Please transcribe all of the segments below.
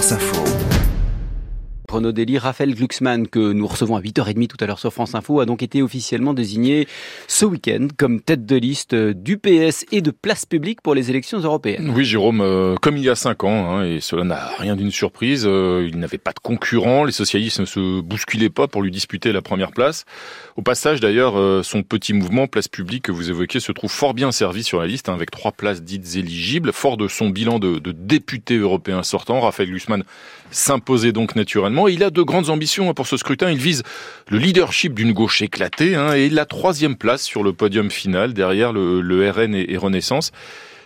France Info. Renaud Dely, Raphaël Glucksmann, que nous recevons à 8h30 tout à l'heure sur France Info, a donc été officiellement désigné ce week-end comme tête de liste du PS et de place publique pour les élections européennes. Oui, Jérôme, euh, comme il y a cinq ans, hein, et cela n'a rien d'une surprise, euh, il n'avait pas de concurrent, les socialistes ne se bousculaient pas pour lui disputer la première place. Au passage, d'ailleurs, euh, son petit mouvement place publique que vous évoquez se trouve fort bien servi sur la liste, hein, avec trois places dites éligibles. Fort de son bilan de, de député européen sortant, Raphaël Glucksmann s'imposait donc naturellement. Il a de grandes ambitions pour ce scrutin. Il vise le leadership d'une gauche éclatée hein, et la troisième place sur le podium final derrière le, le RN et Renaissance.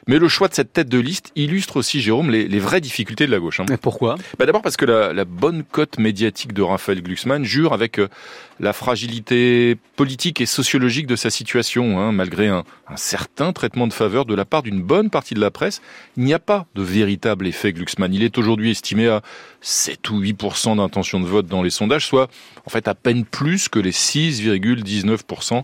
Mais le choix de cette tête de liste illustre aussi, Jérôme, les, les vraies difficultés de la gauche. Hein. Mais pourquoi? Bah D'abord parce que la, la, bonne cote médiatique de Raphaël Glucksmann jure avec euh, la fragilité politique et sociologique de sa situation. Hein. Malgré un, un, certain traitement de faveur de la part d'une bonne partie de la presse, il n'y a pas de véritable effet Glucksmann. Il est aujourd'hui estimé à 7 ou 8% d'intention de vote dans les sondages, soit en fait à peine plus que les 6,19%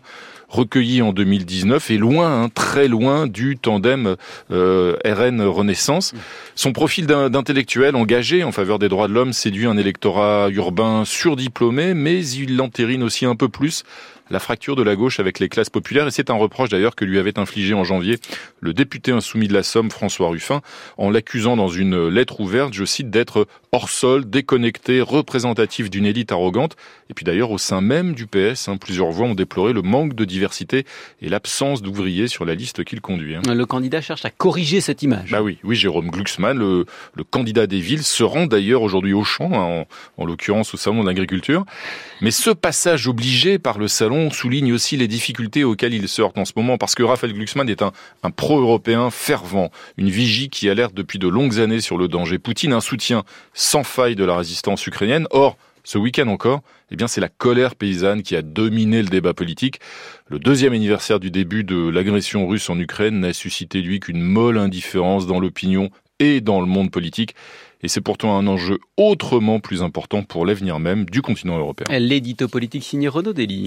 recueillis en 2019 et loin, hein, très loin du tandem euh, RN Renaissance. Son profil d'intellectuel engagé en faveur des droits de l'homme séduit un électorat urbain surdiplômé, mais il entérine aussi un peu plus la fracture de la gauche avec les classes populaires et c'est un reproche d'ailleurs que lui avait infligé en janvier le député insoumis de la Somme François Ruffin en l'accusant dans une lettre ouverte, je cite, d'être hors sol, déconnecté, représentatif d'une élite arrogante. Et puis d'ailleurs au sein même du PS, hein, plusieurs voix ont déploré le manque de diversité et l'absence d'ouvriers sur la liste qu'il conduit. Hein. Le candidat cherche à corriger cette image. Bah oui, oui, Jérôme Glucksmann, le, le candidat des villes, se rend d'ailleurs aujourd'hui au champ, hein, en, en l'occurrence au salon de l'agriculture. Mais ce passage obligé par le salon souligne aussi les difficultés auxquelles il heurte en ce moment, parce que Raphaël Glucksmann est un, un pro-européen fervent, une vigie qui alerte depuis de longues années sur le danger Poutine, un soutien sans faille de la résistance ukrainienne. Or, ce week-end encore, eh bien, c'est la colère paysanne qui a dominé le débat politique. Le deuxième anniversaire du début de l'agression russe en Ukraine n'a suscité, lui, qu'une molle indifférence dans l'opinion et dans le monde politique. Et c'est pourtant un enjeu autrement plus important pour l'avenir même du continent européen. L'édito politique signé Renaud Dely.